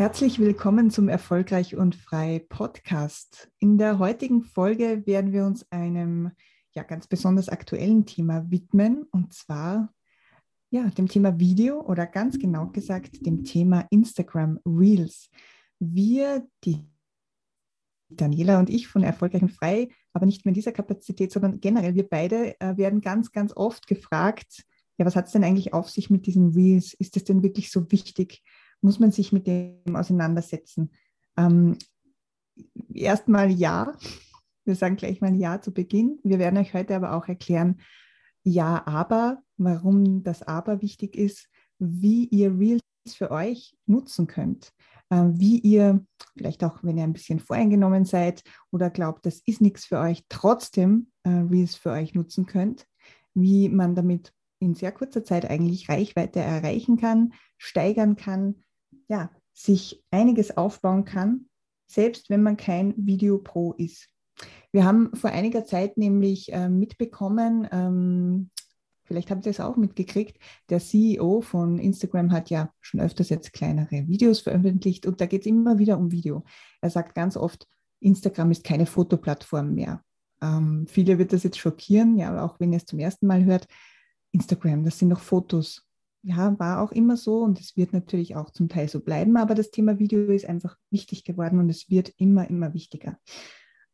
Herzlich willkommen zum Erfolgreich und Frei Podcast. In der heutigen Folge werden wir uns einem ja ganz besonders aktuellen Thema widmen und zwar ja dem Thema Video oder ganz genau gesagt dem Thema Instagram Reels. Wir die Daniela und ich von Erfolgreich und Frei, aber nicht mehr in dieser Kapazität, sondern generell wir beide äh, werden ganz ganz oft gefragt, ja, was hat es denn eigentlich auf sich mit diesen Reels? Ist es denn wirklich so wichtig? Muss man sich mit dem auseinandersetzen. Ähm, Erstmal ja. Wir sagen gleich mal ja zu Beginn. Wir werden euch heute aber auch erklären, ja, aber, warum das aber wichtig ist, wie ihr Reels für euch nutzen könnt, äh, wie ihr, vielleicht auch wenn ihr ein bisschen voreingenommen seid oder glaubt, das ist nichts für euch, trotzdem äh, Reels für euch nutzen könnt, wie man damit in sehr kurzer Zeit eigentlich Reichweite erreichen kann, steigern kann, ja, sich einiges aufbauen kann, selbst wenn man kein Video-Pro ist. Wir haben vor einiger Zeit nämlich äh, mitbekommen, ähm, vielleicht habt ihr es auch mitgekriegt, der CEO von Instagram hat ja schon öfters jetzt kleinere Videos veröffentlicht und da geht es immer wieder um Video. Er sagt ganz oft, Instagram ist keine Fotoplattform mehr. Ähm, viele wird das jetzt schockieren, ja, auch wenn ihr es zum ersten Mal hört. Instagram, das sind noch Fotos ja, war auch immer so und es wird natürlich auch zum Teil so bleiben, aber das Thema Video ist einfach wichtig geworden und es wird immer, immer wichtiger.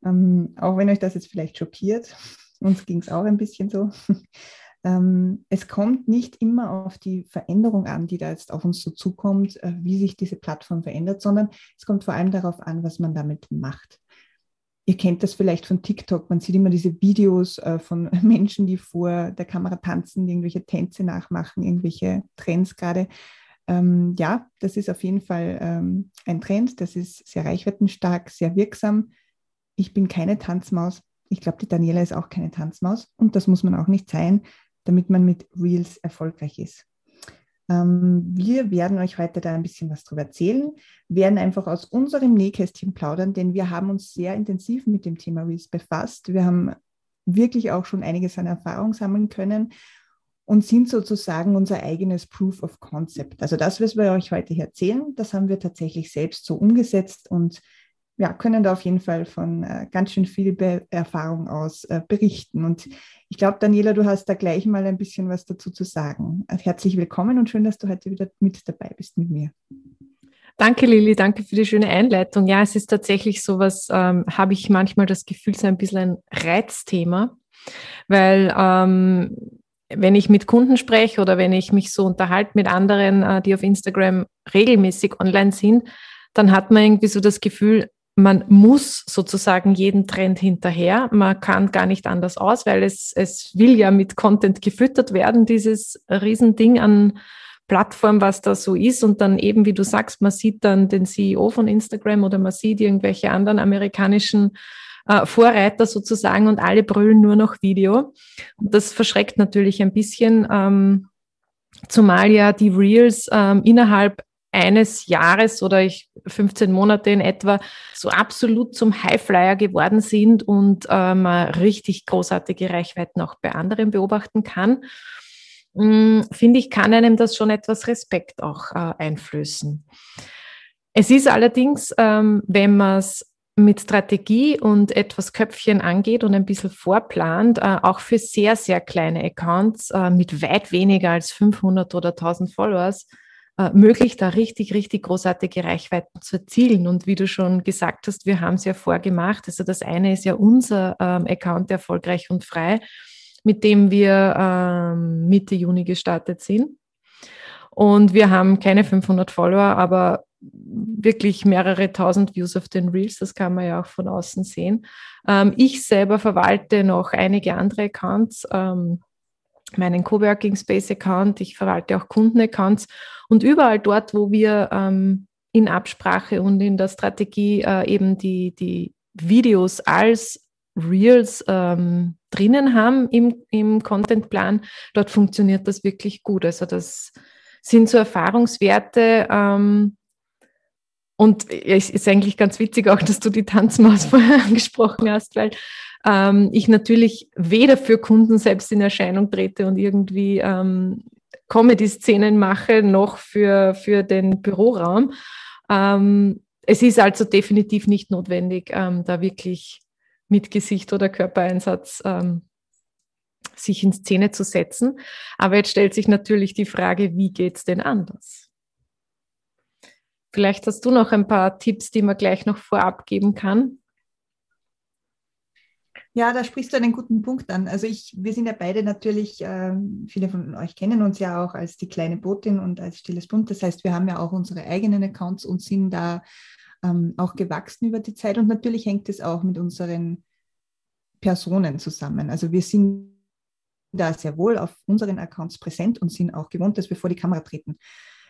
Ähm, auch wenn euch das jetzt vielleicht schockiert, uns ging es auch ein bisschen so. ähm, es kommt nicht immer auf die Veränderung an, die da jetzt auf uns so zukommt, äh, wie sich diese Plattform verändert, sondern es kommt vor allem darauf an, was man damit macht. Ihr kennt das vielleicht von TikTok. Man sieht immer diese Videos äh, von Menschen, die vor der Kamera tanzen, irgendwelche Tänze nachmachen, irgendwelche Trends gerade. Ähm, ja, das ist auf jeden Fall ähm, ein Trend. Das ist sehr reichweitenstark, sehr wirksam. Ich bin keine Tanzmaus. Ich glaube, die Daniela ist auch keine Tanzmaus. Und das muss man auch nicht sein, damit man mit Reels erfolgreich ist. Ähm, wir werden euch heute da ein bisschen was drüber erzählen, werden einfach aus unserem Nähkästchen plaudern, denn wir haben uns sehr intensiv mit dem Thema Reels befasst. Wir haben wirklich auch schon einiges an Erfahrung sammeln können und sind sozusagen unser eigenes Proof of Concept. Also das, was wir euch heute erzählen, das haben wir tatsächlich selbst so umgesetzt und ja, können da auf jeden Fall von äh, ganz schön viel Be Erfahrung aus äh, berichten. Und ich glaube, Daniela, du hast da gleich mal ein bisschen was dazu zu sagen. Also herzlich willkommen und schön, dass du heute wieder mit dabei bist mit mir. Danke, Lili, danke für die schöne Einleitung. Ja, es ist tatsächlich so was, ähm, habe ich manchmal das Gefühl, so ein bisschen ein Reizthema, weil ähm, wenn ich mit Kunden spreche oder wenn ich mich so unterhalte mit anderen, äh, die auf Instagram regelmäßig online sind, dann hat man irgendwie so das Gefühl, man muss sozusagen jeden Trend hinterher. Man kann gar nicht anders aus, weil es, es will ja mit Content gefüttert werden, dieses Riesending an Plattform, was da so ist. Und dann eben, wie du sagst, man sieht dann den CEO von Instagram oder man sieht irgendwelche anderen amerikanischen äh, Vorreiter sozusagen und alle brüllen nur noch Video. Und das verschreckt natürlich ein bisschen. Ähm, Zumal ja die Reels ähm, innerhalb eines Jahres oder ich 15 Monate in etwa so absolut zum Highflyer geworden sind und äh, man richtig großartige Reichweiten auch bei anderen beobachten kann, hm, finde ich, kann einem das schon etwas Respekt auch äh, einflößen. Es ist allerdings, ähm, wenn man es mit Strategie und etwas Köpfchen angeht und ein bisschen vorplant, äh, auch für sehr, sehr kleine Accounts äh, mit weit weniger als 500 oder 1000 Followers, äh, möglich, da richtig, richtig großartige Reichweiten zu erzielen. Und wie du schon gesagt hast, wir haben es ja vorgemacht. Also das eine ist ja unser ähm, Account erfolgreich und frei, mit dem wir ähm, Mitte Juni gestartet sind. Und wir haben keine 500 Follower, aber wirklich mehrere tausend Views auf den Reels, das kann man ja auch von außen sehen. Ähm, ich selber verwalte noch einige andere Accounts, ähm, meinen Coworking Space Account, ich verwalte auch Kundenaccounts und überall dort, wo wir ähm, in Absprache und in der Strategie äh, eben die, die Videos als Reels ähm, drinnen haben im, im Contentplan, dort funktioniert das wirklich gut. Also das sind so Erfahrungswerte. Ähm, und es ist eigentlich ganz witzig auch, dass du die Tanzmaus vorher angesprochen hast, weil ähm, ich natürlich weder für Kunden selbst in Erscheinung trete und irgendwie ähm, Comedy-Szenen mache, noch für, für den Büroraum. Ähm, es ist also definitiv nicht notwendig, ähm, da wirklich mit Gesicht oder Körpereinsatz ähm, sich in Szene zu setzen. Aber jetzt stellt sich natürlich die Frage, wie geht es denn anders? Vielleicht hast du noch ein paar Tipps, die man gleich noch vorab geben kann. Ja, da sprichst du einen guten Punkt an. Also ich, wir sind ja beide natürlich, äh, viele von euch kennen uns ja auch als die kleine Botin und als Stilles Bund. Das heißt, wir haben ja auch unsere eigenen Accounts und sind da ähm, auch gewachsen über die Zeit. Und natürlich hängt es auch mit unseren Personen zusammen. Also wir sind da sehr wohl auf unseren Accounts präsent und sind auch gewohnt, dass wir vor die Kamera treten.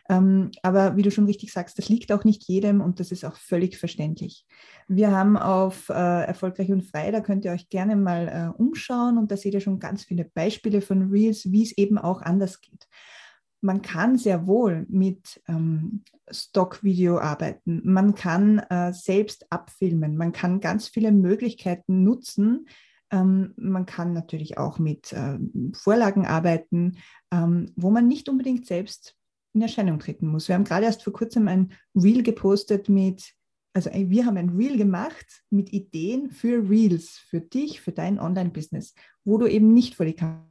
Ähm, aber wie du schon richtig sagst, das liegt auch nicht jedem und das ist auch völlig verständlich. Wir haben auf äh, Erfolgreich und Frei, da könnt ihr euch gerne mal äh, umschauen und da seht ihr schon ganz viele Beispiele von Reels, wie es eben auch anders geht. Man kann sehr wohl mit ähm, Stockvideo arbeiten. Man kann äh, selbst abfilmen. Man kann ganz viele Möglichkeiten nutzen, ähm, man kann natürlich auch mit äh, Vorlagen arbeiten, ähm, wo man nicht unbedingt selbst in Erscheinung treten muss. Wir haben gerade erst vor kurzem ein Reel gepostet mit, also wir haben ein Reel gemacht mit Ideen für Reels, für dich, für dein Online-Business, wo du eben nicht vor die Kamera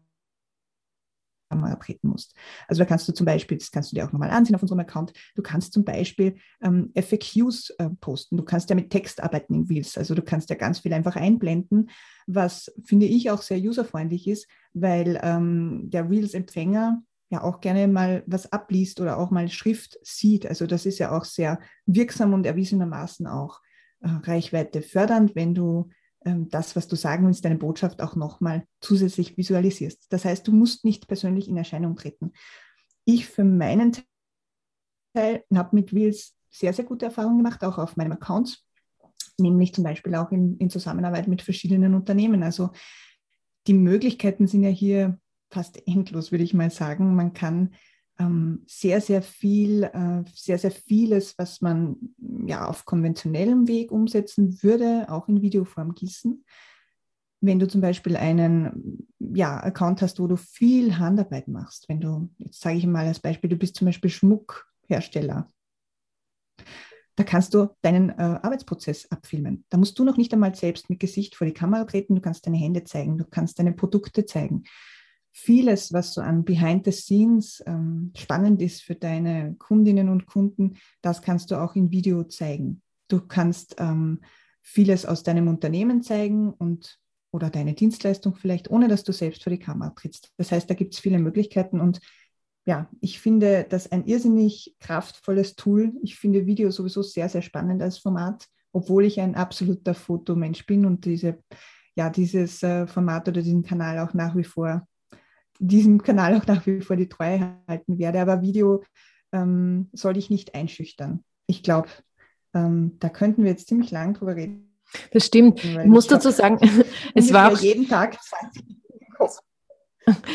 treten musst. Also da kannst du zum Beispiel, das kannst du dir auch nochmal ansehen auf unserem Account, du kannst zum Beispiel ähm, FAQs äh, posten, du kannst ja mit Text arbeiten in Reels, also du kannst ja ganz viel einfach einblenden, was finde ich auch sehr userfreundlich ist, weil ähm, der Reels-Empfänger ja auch gerne mal was abliest oder auch mal Schrift sieht. Also das ist ja auch sehr wirksam und erwiesenermaßen auch äh, Reichweite fördernd, wenn du ähm, das, was du sagen willst, deine Botschaft auch nochmal zusätzlich visualisierst. Das heißt, du musst nicht persönlich in Erscheinung treten. Ich für meinen Teil habe mit Reels sehr, sehr gute Erfahrungen gemacht, auch auf meinem Account, nämlich zum Beispiel auch in, in Zusammenarbeit mit verschiedenen Unternehmen. Also die Möglichkeiten sind ja hier fast endlos, würde ich mal sagen. Man kann ähm, sehr, sehr viel, äh, sehr, sehr vieles, was man ja auf konventionellem Weg umsetzen würde, auch in Videoform gießen. Wenn du zum Beispiel einen ja, Account hast, wo du viel Handarbeit machst, wenn du, jetzt sage ich mal als Beispiel, du bist zum Beispiel Schmuckhersteller, da kannst du deinen äh, Arbeitsprozess abfilmen. Da musst du noch nicht einmal selbst mit Gesicht vor die Kamera treten, du kannst deine Hände zeigen, du kannst deine Produkte zeigen vieles, was so an Behind the Scenes ähm, spannend ist für deine Kundinnen und Kunden, das kannst du auch in Video zeigen. Du kannst ähm, vieles aus deinem Unternehmen zeigen und oder deine Dienstleistung vielleicht, ohne dass du selbst vor die Kamera trittst. Das heißt, da gibt es viele Möglichkeiten und ja, ich finde das ein irrsinnig kraftvolles Tool. Ich finde Video sowieso sehr, sehr spannend als Format, obwohl ich ein absoluter Fotomensch bin und diese, ja, dieses äh, Format oder diesen Kanal auch nach wie vor diesem Kanal auch nach wie vor die Treue halten werde. Aber Video ähm, soll ich nicht einschüchtern. Ich glaube, ähm, da könnten wir jetzt ziemlich lang drüber reden. Das stimmt. Ich muss dazu sagen, es war auch jeden Tag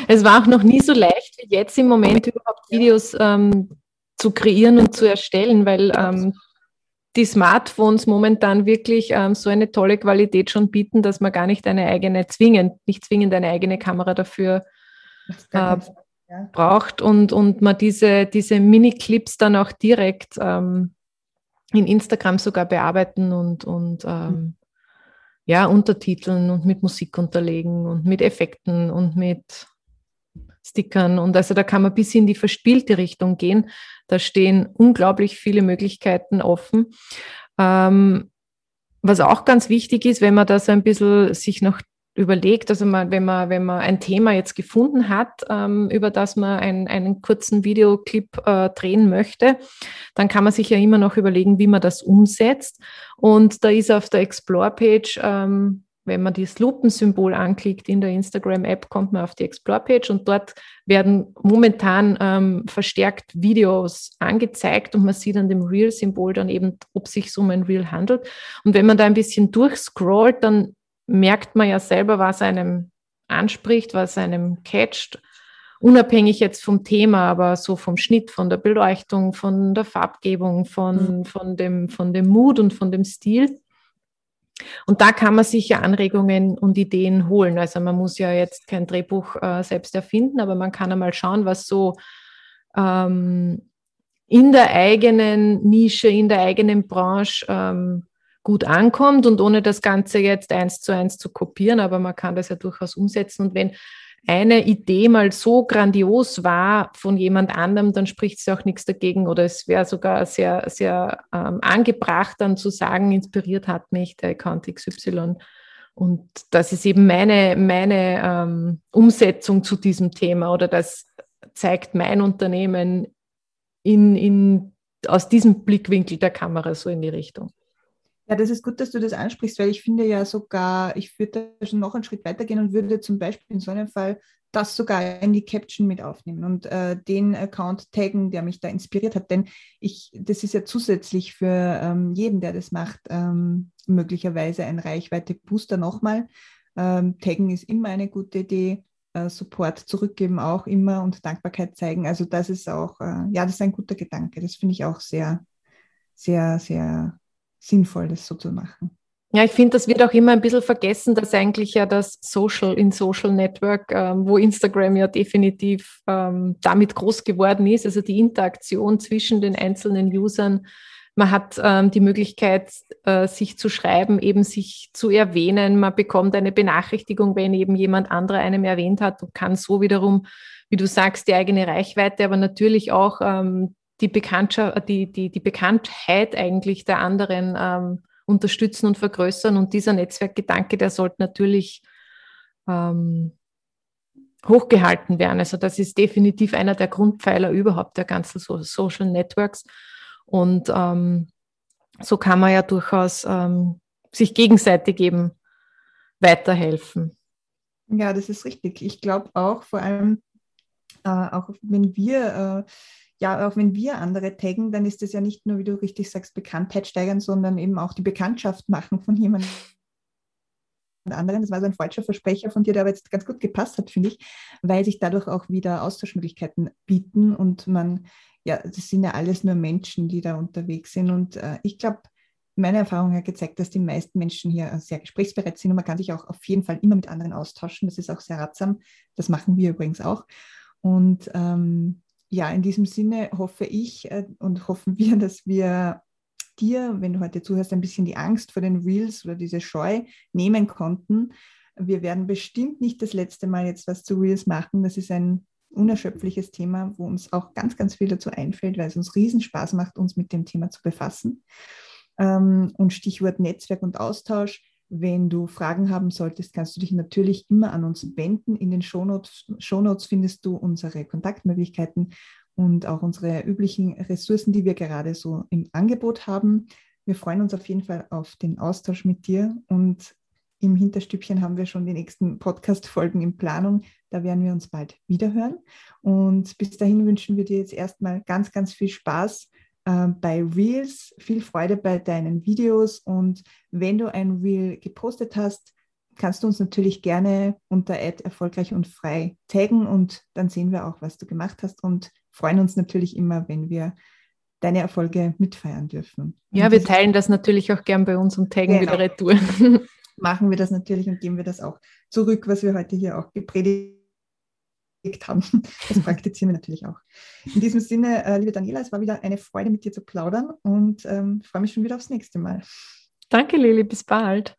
es war auch noch nie so leicht wie jetzt im Moment überhaupt Videos ähm, zu kreieren und zu erstellen, weil ähm, die Smartphones momentan wirklich ähm, so eine tolle Qualität schon bieten, dass man gar nicht eine eigene zwingend, nicht zwingend eine eigene Kamera dafür äh, braucht und, und man diese, diese Mini-Clips dann auch direkt ähm, in Instagram sogar bearbeiten und, und ähm, mhm. ja, untertiteln und mit Musik unterlegen und mit Effekten und mit Stickern. Und also da kann man bis in die verspielte Richtung gehen. Da stehen unglaublich viele Möglichkeiten offen. Ähm, was auch ganz wichtig ist, wenn man da so ein bisschen sich noch überlegt, also man, wenn, man, wenn man ein Thema jetzt gefunden hat, ähm, über das man ein, einen kurzen Videoclip äh, drehen möchte, dann kann man sich ja immer noch überlegen, wie man das umsetzt. Und da ist auf der Explore-Page, ähm, wenn man das Lupensymbol anklickt in der Instagram-App, kommt man auf die Explore-Page und dort werden momentan ähm, verstärkt Videos angezeigt und man sieht an dem Reel-Symbol dann eben, ob sich um ein Reel handelt. Und wenn man da ein bisschen durchscrollt, dann merkt man ja selber, was einem anspricht, was einem catcht unabhängig jetzt vom Thema, aber so vom Schnitt, von der Beleuchtung, von der Farbgebung, von, mhm. von, dem, von dem Mut und von dem Stil. Und da kann man sich ja Anregungen und Ideen holen. Also man muss ja jetzt kein Drehbuch äh, selbst erfinden, aber man kann einmal schauen, was so ähm, in der eigenen Nische, in der eigenen Branche ähm, gut ankommt und ohne das Ganze jetzt eins zu eins zu kopieren, aber man kann das ja durchaus umsetzen. Und wenn eine Idee mal so grandios war von jemand anderem, dann spricht es auch nichts dagegen oder es wäre sogar sehr, sehr ähm, angebracht, dann zu sagen, inspiriert hat mich der Account XY. Und das ist eben meine, meine ähm, Umsetzung zu diesem Thema oder das zeigt mein Unternehmen in, in, aus diesem Blickwinkel der Kamera so in die Richtung. Ja, das ist gut, dass du das ansprichst, weil ich finde ja sogar, ich würde da schon noch einen Schritt weitergehen und würde zum Beispiel in so einem Fall das sogar in die Caption mit aufnehmen und äh, den Account taggen, der mich da inspiriert hat. Denn ich, das ist ja zusätzlich für ähm, jeden, der das macht, ähm, möglicherweise ein Reichweite-Booster nochmal. Ähm, taggen ist immer eine gute Idee. Äh, Support zurückgeben auch immer und Dankbarkeit zeigen. Also das ist auch, äh, ja, das ist ein guter Gedanke. Das finde ich auch sehr, sehr, sehr sinnvoll, das so zu machen. Ja, ich finde, das wird auch immer ein bisschen vergessen, dass eigentlich ja das Social in Social Network, ähm, wo Instagram ja definitiv ähm, damit groß geworden ist, also die Interaktion zwischen den einzelnen Usern. Man hat ähm, die Möglichkeit, äh, sich zu schreiben, eben sich zu erwähnen. Man bekommt eine Benachrichtigung, wenn eben jemand anderer einem erwähnt hat und kann so wiederum, wie du sagst, die eigene Reichweite, aber natürlich auch ähm, die, Bekanntschaft, die, die, die Bekanntheit eigentlich der anderen ähm, unterstützen und vergrößern. Und dieser Netzwerkgedanke, der sollte natürlich ähm, hochgehalten werden. Also das ist definitiv einer der Grundpfeiler überhaupt der ganzen so Social Networks. Und ähm, so kann man ja durchaus ähm, sich gegenseitig eben weiterhelfen. Ja, das ist richtig. Ich glaube auch, vor allem, äh, auch wenn wir äh, ja, auch wenn wir andere taggen, dann ist das ja nicht nur, wie du richtig sagst, Bekanntheit steigern, sondern eben auch die Bekanntschaft machen von jemandem anderen. Das war so ein falscher Versprecher von dir, der aber jetzt ganz gut gepasst hat, finde ich, weil sich dadurch auch wieder Austauschmöglichkeiten bieten und man, ja, das sind ja alles nur Menschen, die da unterwegs sind und äh, ich glaube, meine Erfahrung hat gezeigt, dass die meisten Menschen hier sehr gesprächsbereit sind und man kann sich auch auf jeden Fall immer mit anderen austauschen. Das ist auch sehr ratsam. Das machen wir übrigens auch. Und ähm, ja, in diesem Sinne hoffe ich äh, und hoffen wir, dass wir dir, wenn du heute zuhörst, ein bisschen die Angst vor den Reels oder diese Scheu nehmen konnten. Wir werden bestimmt nicht das letzte Mal jetzt was zu Reels machen. Das ist ein unerschöpfliches Thema, wo uns auch ganz, ganz viel dazu einfällt, weil es uns riesen Spaß macht, uns mit dem Thema zu befassen. Ähm, und Stichwort Netzwerk und Austausch. Wenn du Fragen haben solltest, kannst du dich natürlich immer an uns wenden. In den Shownotes, Shownotes findest du unsere Kontaktmöglichkeiten und auch unsere üblichen Ressourcen, die wir gerade so im Angebot haben. Wir freuen uns auf jeden Fall auf den Austausch mit dir und im Hinterstübchen haben wir schon die nächsten Podcast-Folgen in Planung. Da werden wir uns bald wiederhören. Und bis dahin wünschen wir dir jetzt erstmal ganz, ganz viel Spaß äh, bei Reels. Viel Freude bei deinen Videos und wenn du ein Reel gepostet hast, kannst du uns natürlich gerne unter Ad erfolgreich und frei taggen und dann sehen wir auch, was du gemacht hast und freuen uns natürlich immer, wenn wir deine Erfolge mitfeiern dürfen. Ja, wir teilen das natürlich auch gern bei uns und taggen genau. wieder retour. Machen wir das natürlich und geben wir das auch zurück, was wir heute hier auch gepredigt haben. Das praktizieren wir natürlich auch. In diesem Sinne, äh, liebe Daniela, es war wieder eine Freude, mit dir zu plaudern und ähm, freue mich schon wieder aufs nächste Mal. Danke, Lili, bis bald.